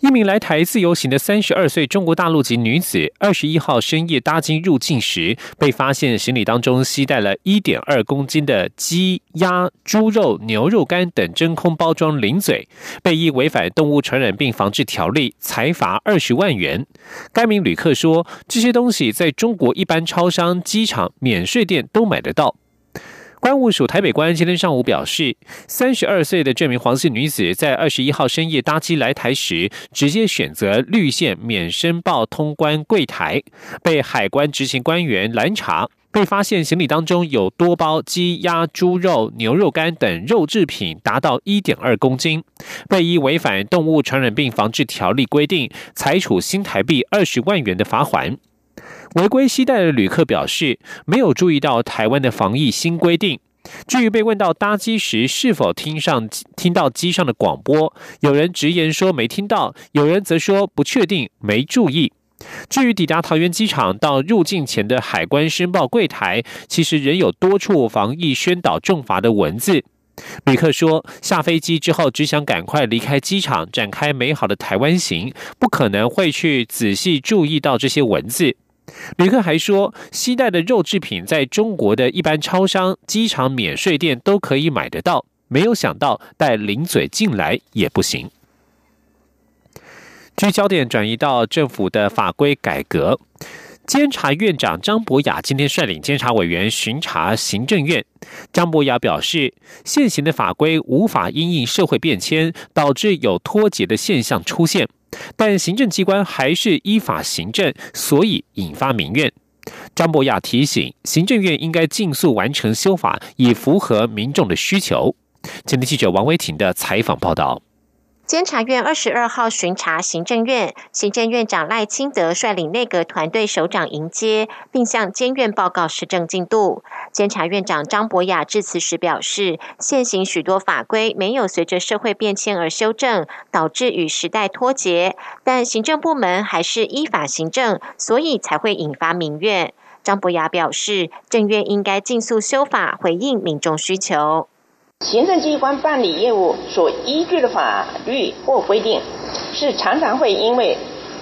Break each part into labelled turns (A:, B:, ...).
A: 一名来台自由行的三十二岁中国大陆籍女子，二十一号深夜搭机入境时，被发现行李当中携带了一点二公斤的鸡、鸭、猪肉、牛肉干等真空包装零嘴，被依违反动物传染病防治条例裁罚二十万元。该名旅客说，这些东西在中国一般超商、机场、免税店都买得到。关务署台北关今天上午表示，三十二岁的这名黄姓女子在二十一号深夜搭机来台时，直接选择绿线免申报通关柜台，被海关执行官员拦查，被发现行李当中有多包鸡、鸭、猪肉、牛肉干等肉制品，达到一点二公斤，被依违反动物传染病防治条例规定，裁处新台币二十万元的罚款。违规携带的旅客表示，没有注意到台湾的防疫新规定。至于被问到搭机时是否听上听到机上的广播，有人直言说没听到，有人则说不确定，没注意。至于抵达桃园机场到入境前的海关申报柜台，其实仍有多处防疫宣导重罚的文字。旅客说，下飞机之后只想赶快离开机场，展开美好的台湾行，不可能会去仔细注意到这些文字。旅客还说，西带的肉制品在中国的一般超商、机场免税店都可以买得到，没有想到带零嘴进来也不行。据焦点转移到政府的法规改革，监察院长张博雅今天率领监察委员巡查行政院。张博雅表示，现行的法规无法因应社会变迁，导致有脱节的现象出现。但行政机关还是依法行政，所以引发民怨。张博雅提醒，行政院应该尽速完成修法，以符合民众的需求。前天记者王维婷的采访报道。
B: 监察院二十二号巡查行政院，行政院长赖清德率领内阁团队首长迎接，并向监院报告施政进度。监察院长张博雅致辞时表示，现行许多法规没有随着社会变迁而修正，导致与时代脱节，但行政部门还是依法行政，所以才会引发民怨。张博雅表示，政院应该尽速修法，回应民众需求。
C: 行政机关办理业务所依据的法律或规定，是常常会因为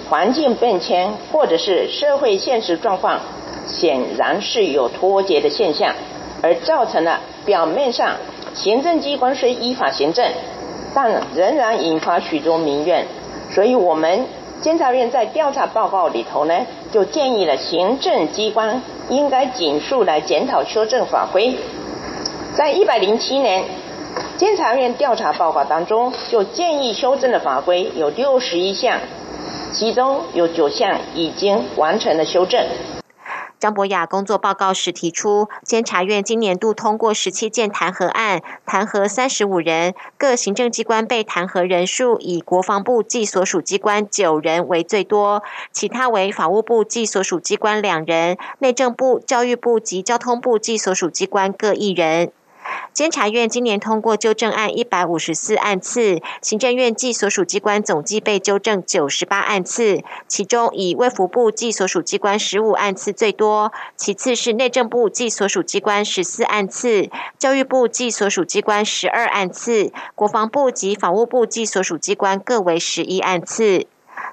C: 环境变迁或者是社会现实状况，显然是有脱节的现象，而造成了表面上行政机关虽依法行政，但仍然引发许多民怨。所以，我们监察院在调查报告里头呢，就建议了行政机关应该紧速来检讨修正法规。在一百零七年监察院调查报告当中，就建议修正的法规有六十一项，其中有九项已经完成了修正。
B: 张博雅工作报告时提出，监察院今年度通过十七件弹劾案，弹劾三十五人，各行政机关被弹劾人数以国防部暨所属机关九人为最多，其他为法务部暨所属机关两人，内政部、教育部及交通部暨所属机关各一人。监察院今年通过纠正案一百五十四案次，行政院暨所属机关总计被纠正九十八案次，其中以卫福部暨所属机关十五案次最多，其次是内政部暨所属机关十四案次，教育部暨所属机关十二案次，国防部及法务部暨所属机关各为十一案次。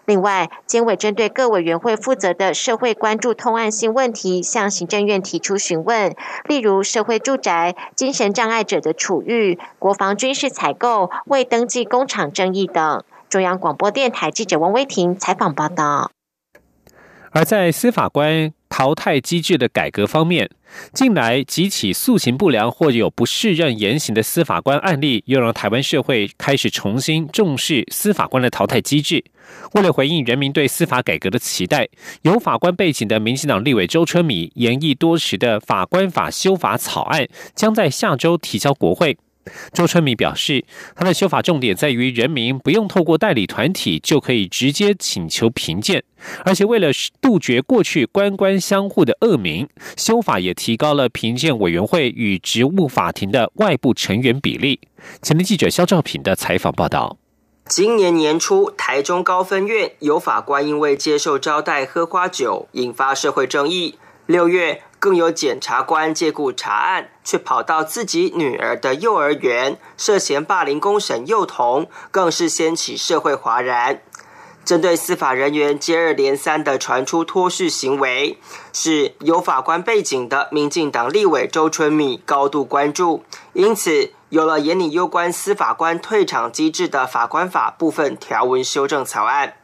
B: 另外，监委针对各委员会负责的社会关注通案性问题，向行政院提出询问，例如社会住宅、精神障碍者的处遇、国防军事采购、未登记工厂争议等。中央广播电台记者王威婷采访报道。
A: 而在司法官淘汰机制的改革方面，近来几起诉行不良或有不适任言行的司法官案例，又让台湾社会开始重新重视司法官的淘汰机制。为了回应人民对司法改革的期待，有法官背景的民进党立委周春米研议多时的法官法修法草案，将在下周提交国会。周春米表示，他的修法重点在于人民不用透过代理团体就可以直接请求评鉴，而且为了杜绝过去官官相护的恶名，修法也提高了评鉴委员会与职务法庭的外部成员比例。前天记者肖兆平的采访报道。
D: 今年年初，台中高分院有法官因为接受招待喝花酒，引发社会争议。六月。更有检察官借故查案，却跑到自己女儿的幼儿园涉嫌霸凌公审幼童，更是掀起社会哗然。针对司法人员接二连三的传出脱序行为，是有法官背景的民进党立委周春米高度关注，因此有了严拟有关司法官退场机制的法官法部分条文修正草案。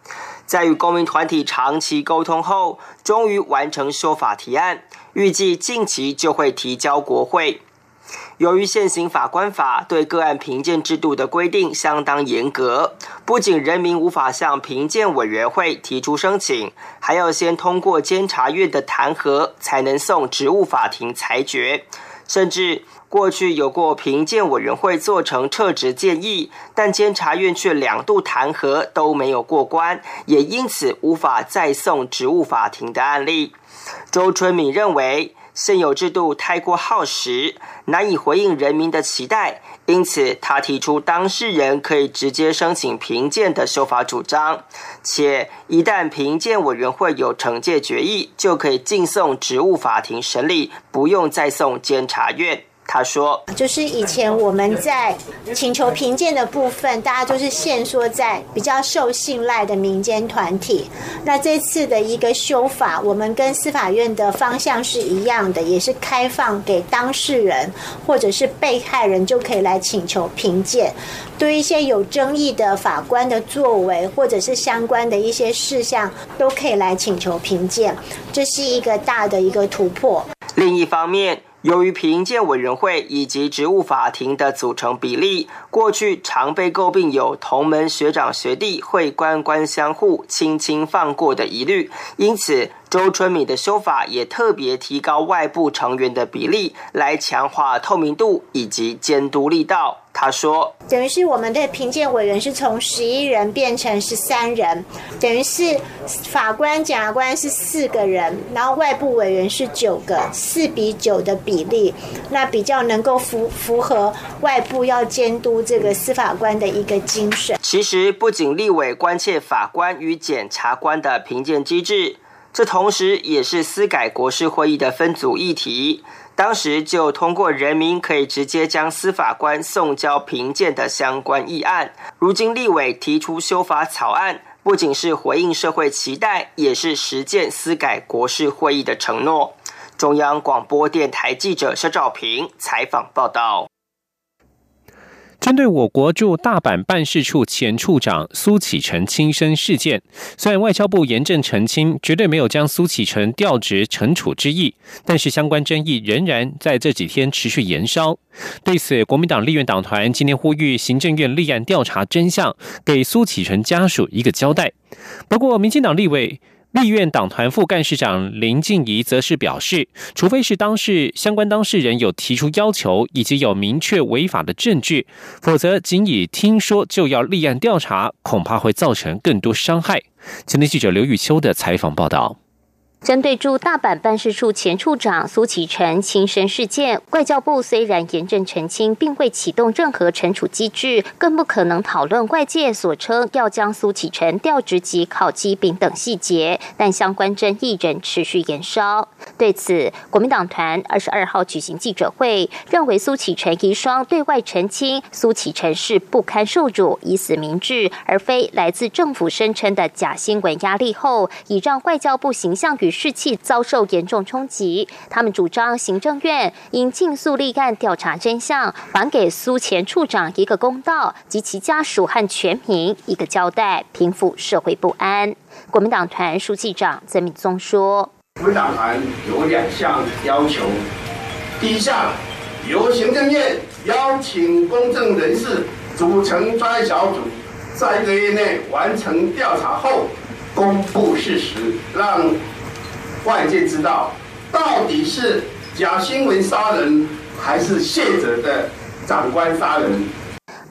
D: 在与公民团体长期沟通后，终于完成修法提案，预计近期就会提交国会。由于现行法官法对个案评鉴制度的规定相当严格，不仅人民无法向评鉴委员会提出申请，还要先通过监察院的弹劾，才能送职务法庭裁决，甚至。过去有过评鉴委员会做成撤职建议，但监察院却两度弹劾都没有过关，也因此无法再送职务法庭的案例。周春敏认为现有制度太过耗时，难以回应人民的期待，因此他提出当事人可以直接申请评鉴的修法主张，且一旦评鉴委员会有惩戒决议，就可以进送职务法庭审理，不用再送监察院。他说：“
E: 就是以前我们在请求评鉴的部分，大家就是限缩在比较受信赖的民间团体。那这次的一个修法，我们跟司法院的方向是一样的，也是开放给当事人或者是被害人就可以来请求评鉴。对一些有争议的法官的作为，或者是相关的一些事项，都可以来请求评鉴。这是一个大的一个突破。
D: 另一方面。”由于评鉴委员会以及职务法庭的组成比例，过去常被诟病有同门学长学弟会官官相护、轻轻放过的疑虑，因此。周春敏的修法也特别提高外部成员的比例，来强化透明度以及监督力道。他说：“
E: 等于是我们的评鉴委员是从十一人变成十三人，等于是法官、检察官是四个人，然后外部委员是九个，四比九的比例，那比较能够符符合外部要监督这个司法官的一个精神。
D: 其实，不仅立委关切法官与检察官的评鉴机制。”这同时也是司改国事会议的分组议题，当时就通过人民可以直接将司法官送交评鉴的相关议案。如今立委提出修法草案，不仅是回应社会期待，也是实践司改国事会议的承诺。中央广播电台记者肖照平采访报道。
A: 针对我国驻大阪办事处前处长苏启成轻生事件，虽然外交部严正澄清，绝对没有将苏启成调职惩处之意，但是相关争议仍然在这几天持续延烧。对此，国民党立院党团今天呼吁行政院立案调查真相，给苏启成家属一个交代。不过，民进党立委。立院党团副干事长林静怡则是表示，除非是当事相关当事人有提出要求，以及有明确违法的证据，否则仅以听说就要立案调查，恐怕会造成更多伤害。前天记者刘玉秋的采访报道。
F: 针对驻大阪办事处前处长苏启成轻生事件，外交部虽然严正澄清，并未启动任何惩处机制，更不可能讨论外界所称要将苏启成调职及考绩饼等细节，但相关争议仍持续延烧。对此，国民党团二十二号举行记者会，认为苏启成遗孀对外澄清，苏启成是不堪受辱，以死明志，而非来自政府声称的假新闻压力后，已让外交部形象与。士气遭受严重冲击，他们主张行政院应尽速立案调查真相，还给苏前处长一个公道，及其家属和全民一个交代，平复社会不安。国民党团书记长曾敏宗说：“
G: 国民党团有两项要求，第一项由行政院邀请公正人士组成专小组，在一个月内完成调查后，公布事实，让。”外界知道，到底是假新闻杀人，还是谢哲的长官杀人。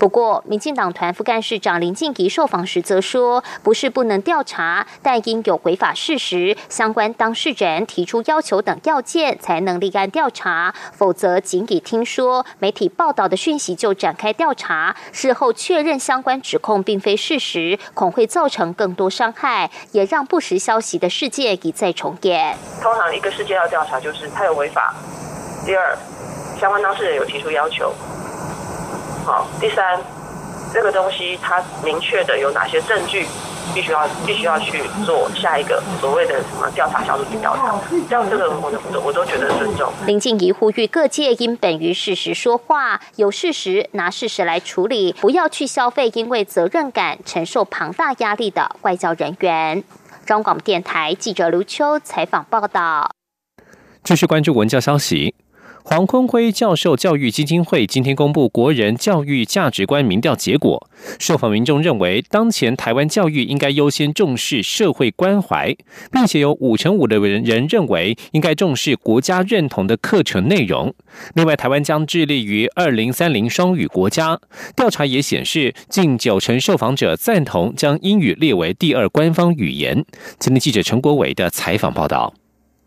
F: 不过，民进党团副干事长林静怡受访时则说，不是不能调查，但应有违法事实、相关当事人提出要求等要件，才能立案调查。否则，仅以听说、媒体报道的讯息就展开调查，事后确认相关指控并非事实，恐会造成更多伤害，也让不实消息的事件一再重演。
H: 通常，一个事件要调查，就是他有违法；第二，相关当事人有提出要求。好，第三，这个东西它明确的有哪些证据，必须要必须要去做下一个所谓的什么调查小组去调查，这样这个我都我都觉得尊重。
F: 林静怡呼吁各界应本于事实说话，有事实拿事实来处理，不要去消费因为责任感承受庞大压力的外交人员。中广电台记者刘秋采访报道。
A: 继续关注文教消息。黄坤辉教授教育基金会今天公布国人教育价值观民调结果，受访民众认为，当前台湾教育应该优先重视社会关怀，并且有五成五的人人认为应该重视国家认同的课程内容。另外，台湾将致力于二零三零双语国家。调查也显示，近九成受访者赞同将英语列为第二官方语言。今天记者陈国伟的采访报道。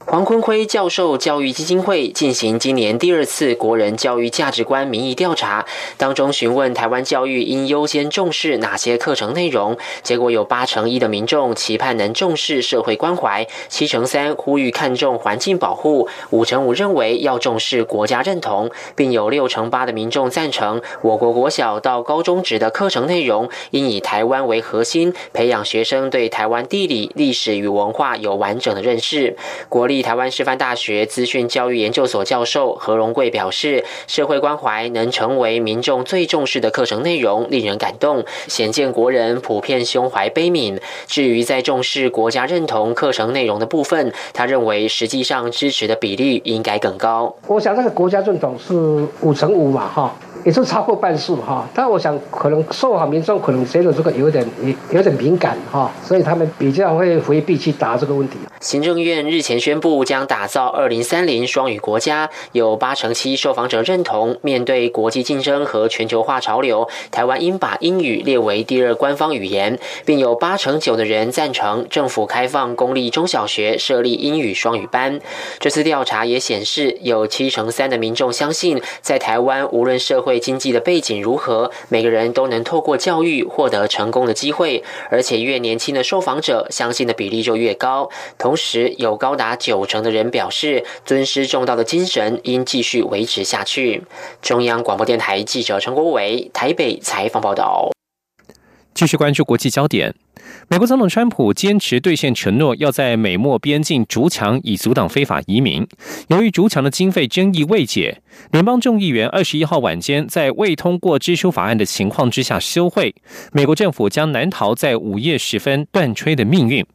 I: 黄坤辉教授教育基金会进行今年第二次国人教育价值观民意调查，当中询问台湾教育应优先重视哪些课程内容，结果有八成一的民众期盼能重视社会关怀，七成三呼吁看重环境保护，五成五认为要重视国家认同，并有六成八的民众赞成我国国小到高中职的课程内容应以台湾为核心，培养学生对台湾地理、历史与文化有完整的认识。国立台湾师范大学资讯教育研究所教授何荣贵表示，社会关怀能成为民众最重视的课程内容，令人感动，显见国人普遍胸怀悲悯。至于在重视国家认同课程内容的部分，他认为实际上支持的比例应该更高。
J: 我想这个国家认同是五成五嘛，哈。也是超过半数哈，但我想可能受访民众可能觉得这个有点有有点敏感哈，所以他们比较会回避去答这个问题。
I: 行政院日前宣布将打造二零三零双语国家，有八成七受访者认同，面对国际竞争和全球化潮流，台湾应把英语列为第二官方语言，并有八成九的人赞成政府开放公立中小学设立英语双语班。这次调查也显示，有七成三的民众相信，在台湾无论社会。经济的背景如何，每个人都能透过教育获得成功的机会，而且越年轻的受访者相信的比例就越高。同时，有高达九九成的人表示，尊师重道的精神应继续维持下去。中央广播电台记者陈国伟台北采访报道。
A: 继续关注国际焦点。美国总统川普坚持兑现承诺，要在美墨边境筑墙，以阻挡非法移民。由于筑墙的经费争议未解，联邦众议员二十一号晚间在未通过支出法案的情况之下休会。美国政府将难逃在午夜时分断炊的命运。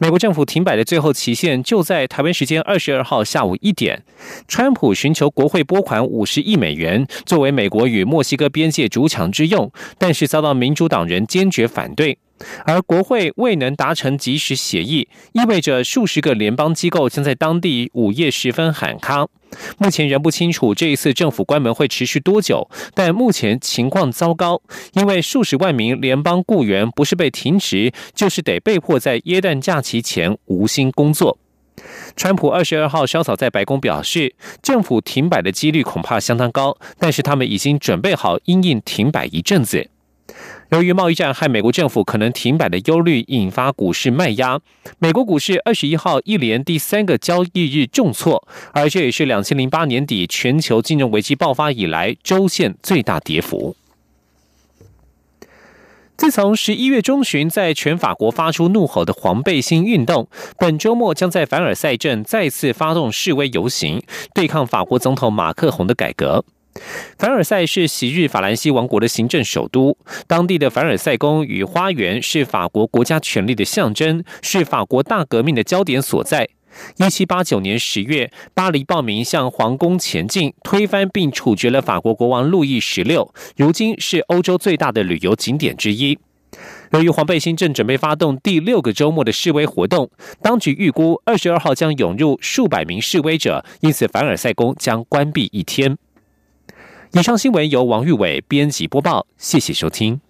A: 美国政府停摆的最后期限就在台湾时间二十二号下午一点。川普寻求国会拨款五十亿美元，作为美国与墨西哥边界主墙之用，但是遭到民主党人坚决反对。而国会未能达成及时协议，意味着数十个联邦机构将在当地午夜时分喊卡。目前仍不清楚这一次政府关门会持续多久，但目前情况糟糕，因为数十万名联邦雇员不是被停职，就是得被迫在耶诞假期前无薪工作。川普二十二号稍早在白宫表示，政府停摆的几率恐怕相当高，但是他们已经准备好因应停摆一阵子。由于贸易战和美国政府可能停摆的忧虑，引发股市卖压。美国股市二十一号一连第三个交易日重挫，而这也是两千零八年底全球金融危机爆发以来周线最大跌幅。自从十一月中旬在全法国发出怒吼的黄背心运动，本周末将在凡尔赛镇再次发动示威游行，对抗法国总统马克宏的改革。凡尔赛是昔日法兰西王国的行政首都，当地的凡尔赛宫与花园是法国国家权力的象征，是法国大革命的焦点所在。一七八九年十月，巴黎暴民向皇宫前进，推翻并处决了法国国王路易十六，如今是欧洲最大的旅游景点之一。由于黄背心正准备发动第六个周末的示威活动，当局预估二十二号将涌入数百名示威者，因此凡尔赛宫将关闭一天。以上新闻由王玉伟编辑播报，谢谢收听。